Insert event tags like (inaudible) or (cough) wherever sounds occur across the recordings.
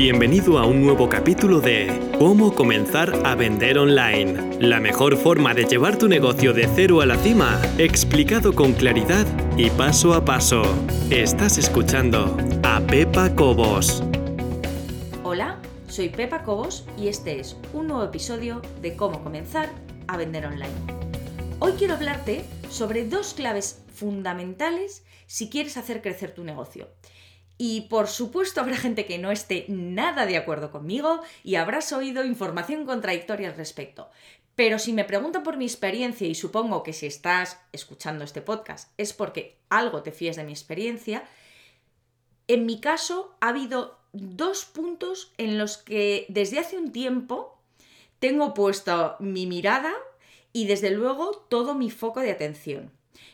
Bienvenido a un nuevo capítulo de Cómo comenzar a vender online. La mejor forma de llevar tu negocio de cero a la cima, explicado con claridad y paso a paso. Estás escuchando a Pepa Cobos. Hola, soy Pepa Cobos y este es un nuevo episodio de Cómo comenzar a vender online. Hoy quiero hablarte sobre dos claves fundamentales si quieres hacer crecer tu negocio. Y por supuesto habrá gente que no esté nada de acuerdo conmigo y habrás oído información contradictoria al respecto. Pero si me preguntan por mi experiencia y supongo que si estás escuchando este podcast es porque algo te fíes de mi experiencia, en mi caso ha habido dos puntos en los que desde hace un tiempo tengo puesto mi mirada y desde luego todo mi foco de atención.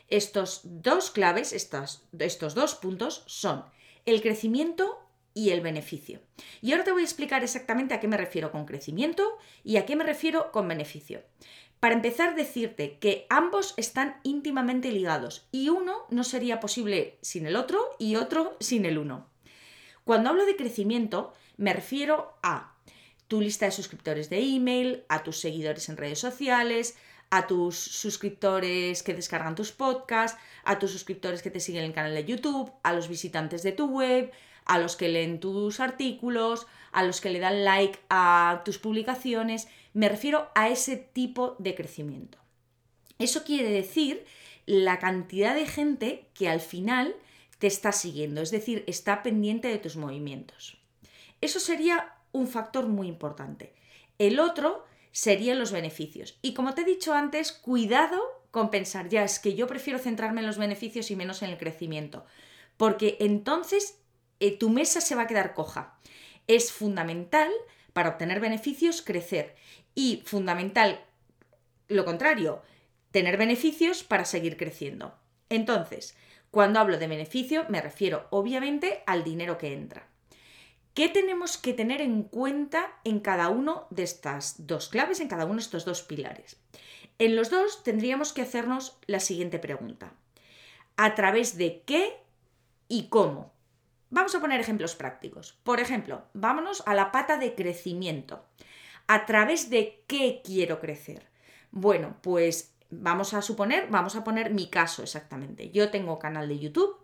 Estos dos claves, estos, estos dos puntos son el crecimiento y el beneficio. Y ahora te voy a explicar exactamente a qué me refiero con crecimiento y a qué me refiero con beneficio. Para empezar, decirte que ambos están íntimamente ligados y uno no sería posible sin el otro y otro sin el uno. Cuando hablo de crecimiento, me refiero a tu lista de suscriptores de email, a tus seguidores en redes sociales, a tus suscriptores que descargan tus podcasts, a tus suscriptores que te siguen en el canal de YouTube, a los visitantes de tu web, a los que leen tus artículos, a los que le dan like a tus publicaciones. Me refiero a ese tipo de crecimiento. Eso quiere decir la cantidad de gente que al final te está siguiendo, es decir, está pendiente de tus movimientos. Eso sería un factor muy importante. El otro serían los beneficios. Y como te he dicho antes, cuidado con pensar, ya es que yo prefiero centrarme en los beneficios y menos en el crecimiento, porque entonces eh, tu mesa se va a quedar coja. Es fundamental para obtener beneficios crecer y fundamental lo contrario, tener beneficios para seguir creciendo. Entonces, cuando hablo de beneficio me refiero obviamente al dinero que entra. ¿Qué tenemos que tener en cuenta en cada uno de estas dos claves, en cada uno de estos dos pilares? En los dos tendríamos que hacernos la siguiente pregunta. ¿A través de qué y cómo? Vamos a poner ejemplos prácticos. Por ejemplo, vámonos a la pata de crecimiento. ¿A través de qué quiero crecer? Bueno, pues vamos a suponer, vamos a poner mi caso exactamente. Yo tengo canal de YouTube,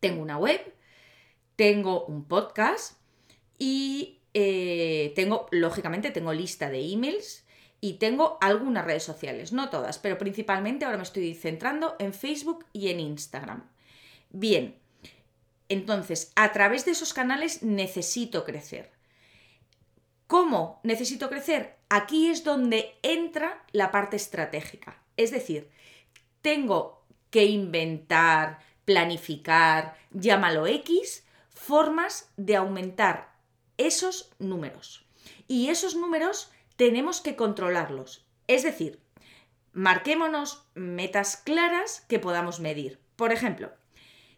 tengo una web, tengo un podcast y eh, tengo, lógicamente, tengo lista de emails y tengo algunas redes sociales, no todas, pero principalmente ahora me estoy centrando en Facebook y en Instagram. Bien, entonces, a través de esos canales necesito crecer. ¿Cómo necesito crecer? Aquí es donde entra la parte estratégica. Es decir, tengo que inventar, planificar, llámalo X, formas de aumentar esos números. Y esos números tenemos que controlarlos. Es decir, marquémonos metas claras que podamos medir. Por ejemplo,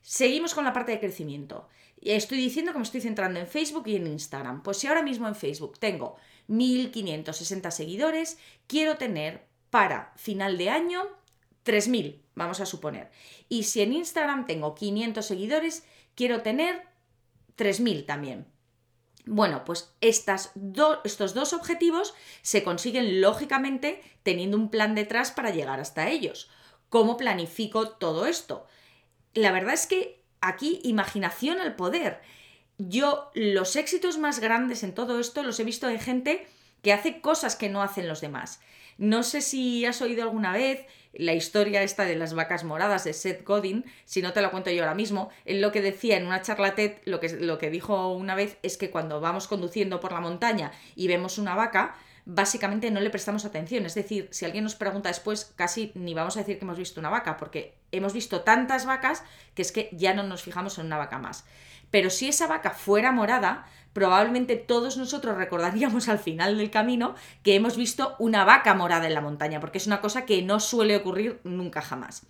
seguimos con la parte de crecimiento. Estoy diciendo que me estoy centrando en Facebook y en Instagram. Pues si ahora mismo en Facebook tengo 1560 seguidores, quiero tener para final de año 3000, vamos a suponer. Y si en Instagram tengo 500 seguidores, quiero tener 3.000 también. Bueno, pues estas estos dos objetivos se consiguen lógicamente teniendo un plan detrás para llegar hasta ellos. ¿Cómo planifico todo esto? La verdad es que aquí imaginación al poder. Yo los éxitos más grandes en todo esto los he visto en gente que hace cosas que no hacen los demás. No sé si has oído alguna vez la historia esta de las vacas moradas de Seth Godin, si no te la cuento yo ahora mismo, él lo que decía en una charla TED, lo que, lo que dijo una vez es que cuando vamos conduciendo por la montaña y vemos una vaca, básicamente no le prestamos atención. Es decir, si alguien nos pregunta después, casi ni vamos a decir que hemos visto una vaca, porque hemos visto tantas vacas que es que ya no nos fijamos en una vaca más. Pero si esa vaca fuera morada, probablemente todos nosotros recordaríamos al final del camino que hemos visto una vaca morada en la montaña, porque es una cosa que no suele ocurrir nunca jamás.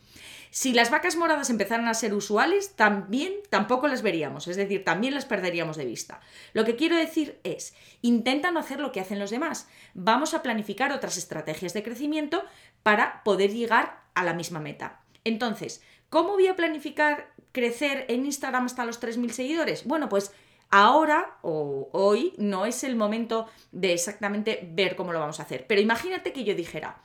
Si las vacas moradas empezaran a ser usuales, también tampoco las veríamos, es decir, también las perderíamos de vista. Lo que quiero decir es, intenta no hacer lo que hacen los demás. Vamos a planificar otras estrategias de crecimiento para poder llegar a la misma meta. Entonces, ¿cómo voy a planificar crecer en Instagram hasta los 3.000 seguidores? Bueno, pues Ahora o hoy no es el momento de exactamente ver cómo lo vamos a hacer, pero imagínate que yo dijera,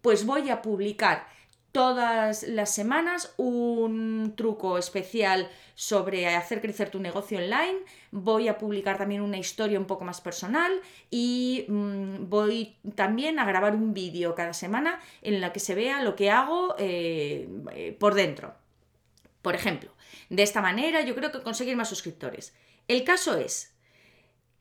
pues voy a publicar todas las semanas un truco especial sobre hacer crecer tu negocio online. Voy a publicar también una historia un poco más personal y mm, voy también a grabar un vídeo cada semana en la que se vea lo que hago eh, eh, por dentro. Por ejemplo, de esta manera yo creo que conseguir más suscriptores. El caso es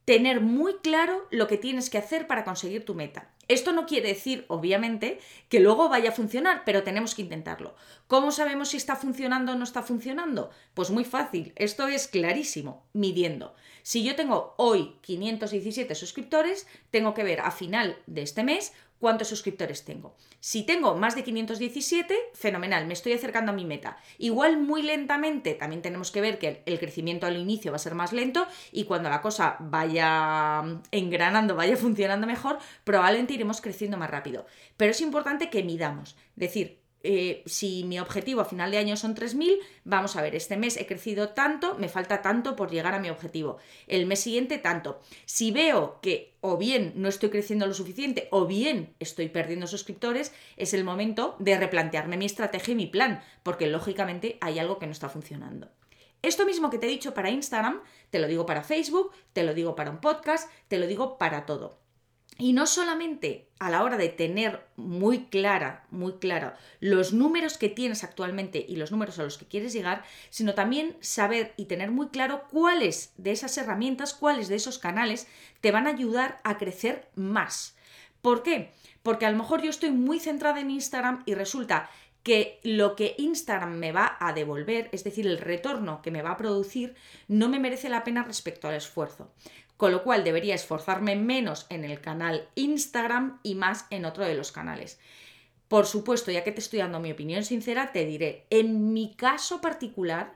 tener muy claro lo que tienes que hacer para conseguir tu meta. Esto no quiere decir, obviamente, que luego vaya a funcionar, pero tenemos que intentarlo. ¿Cómo sabemos si está funcionando o no está funcionando? Pues muy fácil, esto es clarísimo, midiendo. Si yo tengo hoy 517 suscriptores, tengo que ver a final de este mes cuántos suscriptores tengo. Si tengo más de 517, fenomenal, me estoy acercando a mi meta. Igual muy lentamente, también tenemos que ver que el crecimiento al inicio va a ser más lento y cuando la cosa vaya engranando, vaya (laughs) funcionando mejor, probablemente iremos creciendo más rápido. Pero es importante que midamos, decir, eh, si mi objetivo a final de año son 3.000, vamos a ver, este mes he crecido tanto, me falta tanto por llegar a mi objetivo. El mes siguiente tanto. Si veo que o bien no estoy creciendo lo suficiente o bien estoy perdiendo suscriptores, es el momento de replantearme mi estrategia y mi plan, porque lógicamente hay algo que no está funcionando. Esto mismo que te he dicho para Instagram, te lo digo para Facebook, te lo digo para un podcast, te lo digo para todo. Y no solamente a la hora de tener muy clara, muy clara los números que tienes actualmente y los números a los que quieres llegar, sino también saber y tener muy claro cuáles de esas herramientas, cuáles de esos canales te van a ayudar a crecer más. ¿Por qué? Porque a lo mejor yo estoy muy centrada en Instagram y resulta que lo que Instagram me va a devolver, es decir, el retorno que me va a producir, no me merece la pena respecto al esfuerzo con lo cual debería esforzarme menos en el canal Instagram y más en otro de los canales. Por supuesto, ya que te estoy dando mi opinión sincera, te diré, en mi caso particular,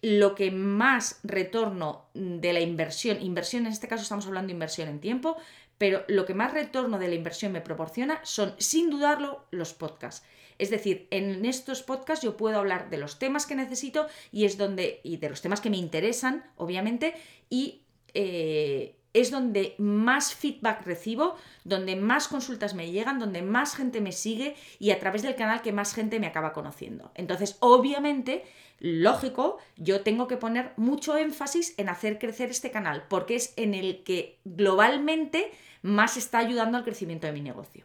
lo que más retorno de la inversión, inversión en este caso estamos hablando de inversión en tiempo, pero lo que más retorno de la inversión me proporciona son, sin dudarlo, los podcasts. Es decir, en estos podcasts yo puedo hablar de los temas que necesito y es donde, y de los temas que me interesan, obviamente, y eh, es donde más feedback recibo, donde más consultas me llegan, donde más gente me sigue y a través del canal que más gente me acaba conociendo. Entonces, obviamente, lógico, yo tengo que poner mucho énfasis en hacer crecer este canal, porque es en el que globalmente más está ayudando al crecimiento de mi negocio.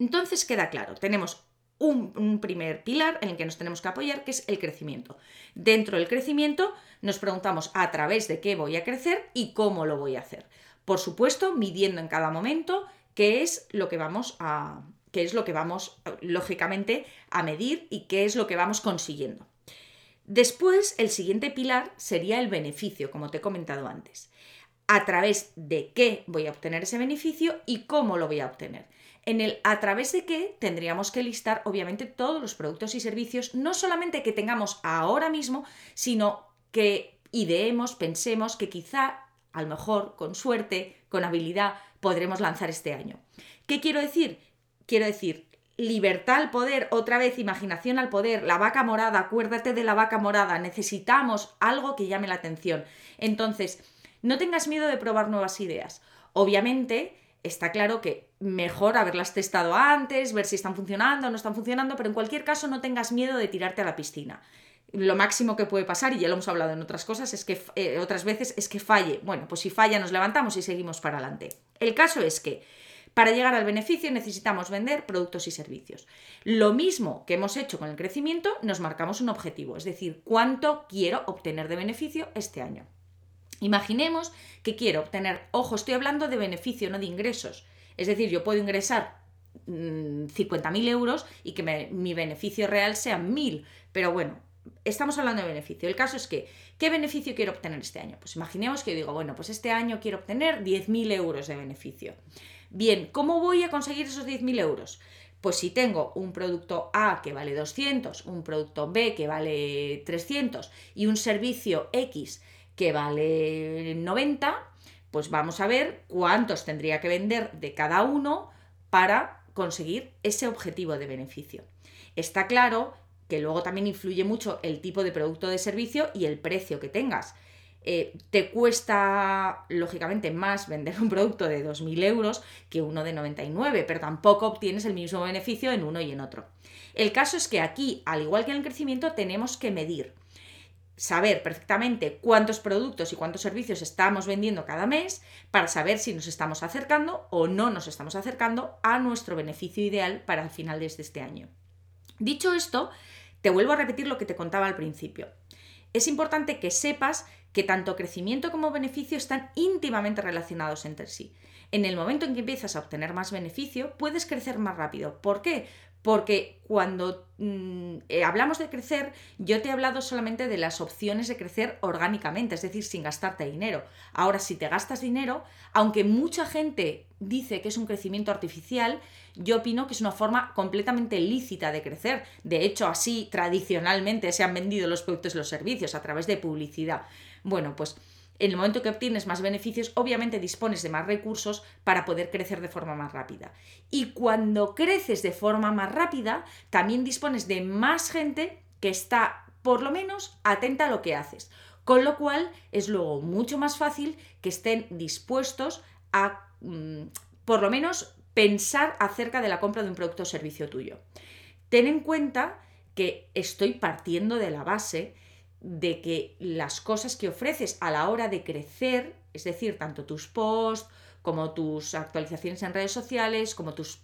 Entonces queda claro, tenemos un, primer pilar en el que nos tenemos que apoyar, que es el crecimiento. Dentro del crecimiento nos preguntamos a través de qué voy a crecer y cómo lo voy a hacer. Por supuesto, midiendo en cada momento qué es lo que vamos a qué es lo que vamos lógicamente a medir y qué es lo que vamos consiguiendo. Después, el siguiente pilar sería el beneficio, como te he comentado antes. A través de qué voy a obtener ese beneficio y cómo lo voy a obtener en el a través de qué tendríamos que listar obviamente todos los productos y servicios, no solamente que tengamos ahora mismo, sino que ideemos, pensemos que quizá, a lo mejor, con suerte, con habilidad, podremos lanzar este año. ¿Qué quiero decir? Quiero decir, libertad al poder, otra vez imaginación al poder, la vaca morada, acuérdate de la vaca morada, necesitamos algo que llame la atención. Entonces, no tengas miedo de probar nuevas ideas. Obviamente, está claro que mejor haberlas testado antes, ver si están funcionando o no están funcionando, pero en cualquier caso no tengas miedo de tirarte a la piscina. Lo máximo que puede pasar, y ya lo hemos hablado en otras cosas, es que eh, otras veces es que falle. Bueno, pues si falla nos levantamos y seguimos para adelante. El caso es que para llegar al beneficio necesitamos vender productos y servicios. Lo mismo que hemos hecho con el crecimiento, nos marcamos un objetivo, es decir, cuánto quiero obtener de beneficio este año. Imaginemos que quiero obtener, ojo, estoy hablando de beneficio, no de ingresos. Es decir, yo puedo ingresar 50.000 mm, euros y que mi beneficio real sea 1.000. Pero bueno, estamos hablando de beneficio. El caso es que, ¿qué beneficio quiero obtener este año? Pues imaginemos que yo digo, bueno, pues este año quiero obtener 10.000 euros de beneficio. Bien, ¿cómo voy a conseguir esos 10.000 euros? Pues si tengo un producto A que vale 200, un producto B que vale 300 y un servicio X que vale 90, pues vamos a ver cuántos tendría que vender de cada uno para conseguir ese objetivo de beneficio. Está claro que luego también influye mucho el tipo de producto de servicio y el precio que tengas. eh, te cuesta, lógicamente, más vender un producto de 2.000 euros que uno de 99, pero tampoco obtienes el mismo beneficio en uno y en otro. El caso es que aquí, al igual que en el crecimiento, tenemos que medir saber perfectamente cuántos productos y cuántos servicios estamos vendiendo cada mes para saber si nos estamos acercando o no nos estamos acercando a nuestro beneficio ideal para el final de este año. Dicho esto, te vuelvo a repetir lo que te contaba al principio. Es importante que sepas que tanto crecimiento como beneficio están íntimamente relacionados entre sí. En el momento en que empiezas a obtener más beneficio, puedes crecer más rápido. ¿Por qué? Porque cuando mm, eh, hablamos de crecer, yo te he hablado solamente de las opciones de crecer orgánicamente, es decir, sin gastarte dinero. Ahora, si te gastas dinero, aunque mucha gente dice que es un crecimiento artificial, yo opino que es una forma completamente lícita de crecer. De hecho, así tradicionalmente se han vendido los productos y los servicios a través de publicidad. Bueno, pues en el momento que obtienes más beneficios, obviamente dispones de más recursos para poder crecer de forma más rápida. Y cuando creces de forma más rápida, también dispones de más gente que está, por lo menos, atenta a lo que haces. Con lo cual, es luego mucho más fácil que estén dispuestos a, mm, por lo menos, pensar acerca de la compra de un producto o servicio tuyo. Ten en cuenta que estoy partiendo de la base de que las cosas que ofreces a la hora de crecer, es decir, tanto tus posts como tus actualizaciones en redes sociales, como tus,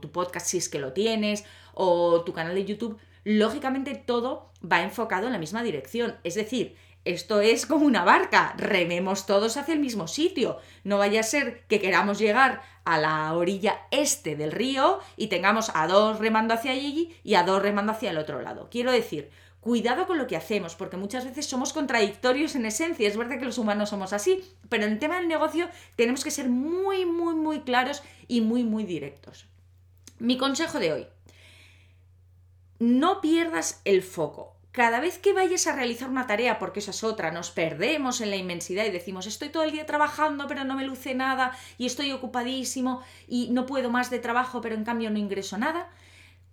tu podcast si es que lo tienes, o tu canal de YouTube, lógicamente todo va enfocado en la misma dirección. Es decir, esto es como una barca, rememos todos hacia el mismo sitio. No vaya a ser que queramos llegar a la orilla este del río y tengamos a dos remando hacia allí y a dos remando hacia el otro lado. Quiero decir, cuidado con lo que hacemos, porque muchas veces somos contradictorios en esencia. Es verdad que los humanos somos así, pero en el tema del negocio tenemos que ser muy, muy, muy claros y muy, muy directos. Mi consejo de hoy, no pierdas el foco. Cada vez que vayas a realizar una tarea, porque esa es otra, nos perdemos en la inmensidad y decimos, estoy todo el día trabajando, pero no me luce nada, y estoy ocupadísimo, y no puedo más de trabajo, pero en cambio no ingreso nada.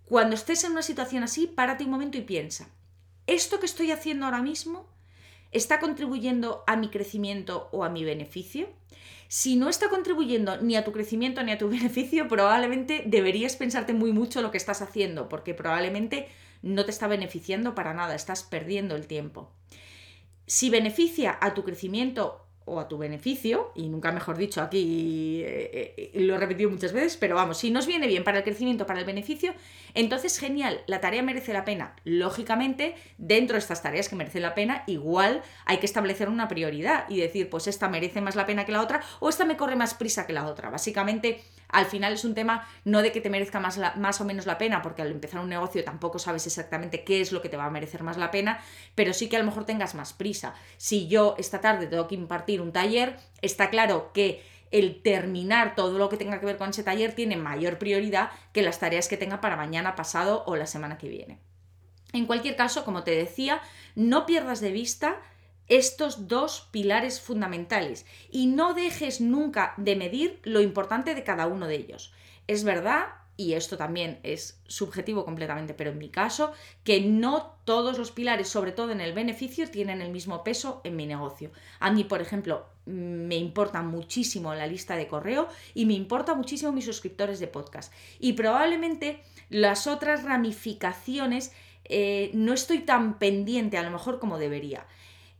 Cuando estés en una situación así, párate un momento y piensa, ¿esto que estoy haciendo ahora mismo está contribuyendo a mi crecimiento o a mi beneficio? Si no está contribuyendo ni a tu crecimiento ni a tu (laughs) beneficio, probablemente deberías pensarte muy mucho lo que estás haciendo, porque probablemente no te está beneficiando para nada, estás perdiendo el tiempo. Si beneficia a tu crecimiento o a tu beneficio, y nunca mejor dicho aquí, eh, eh, lo he repetido muchas veces, pero vamos, si nos viene bien para el crecimiento, para el beneficio, entonces genial, la tarea merece la pena. Lógicamente, dentro de estas tareas que merecen la pena, igual hay que establecer una prioridad y decir, pues esta merece más la pena que la otra, o esta me corre más prisa que la otra. Básicamente, al final es un tema no de que te merezca más, más o menos la pena, porque al empezar un negocio tampoco sabes exactamente qué es lo que te va a merecer más la pena, pero sí que a lo mejor tengas más prisa. Si yo esta tarde tengo que impartir un taller, está claro que el terminar todo lo que tenga que ver con ese taller tiene mayor prioridad que las tareas que tenga para mañana, pasado o la semana que viene. En cualquier caso, como te decía, no pierdas de vista estos dos pilares fundamentales y no dejes nunca de medir lo importante de cada uno de ellos. Es verdad, y esto también es subjetivo completamente, pero en mi caso, que no todos los pilares, sobre todo en el beneficio, tienen el mismo peso en mi negocio. A mí, por ejemplo, me importa muchísimo la lista de correo y me importa muchísimo mis suscriptores de podcast. Y probablemente las otras ramificaciones eh, no estoy tan pendiente a lo mejor como debería.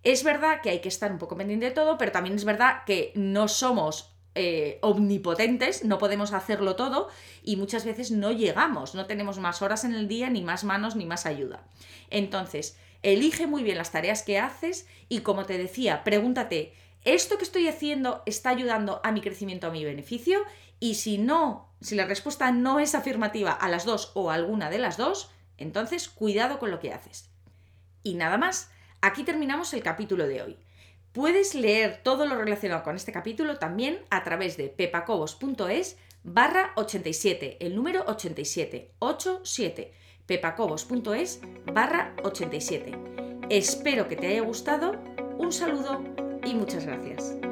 Es verdad que hay que estar un poco pendiente de todo, pero también es verdad que no somos eh, omnipotentes, no podemos hacerlo todo y muchas veces no llegamos, no tenemos más horas en el día, ni más manos, ni más ayuda. Entonces, elige muy bien las tareas que haces y como te decía, pregúntate, ¿esto que estoy haciendo está ayudando a mi crecimiento, a mi beneficio? Y si no, si la respuesta no es afirmativa a las dos o a alguna de las dos, entonces cuidado con lo que haces. Y nada más. Aquí terminamos el capítulo de hoy. Puedes leer todo lo relacionado con este capítulo también a través de pepacobos.es barra 87, el número 87, 87, pepacobos.es barra 87. Espero que te haya gustado, un saludo y muchas gracias.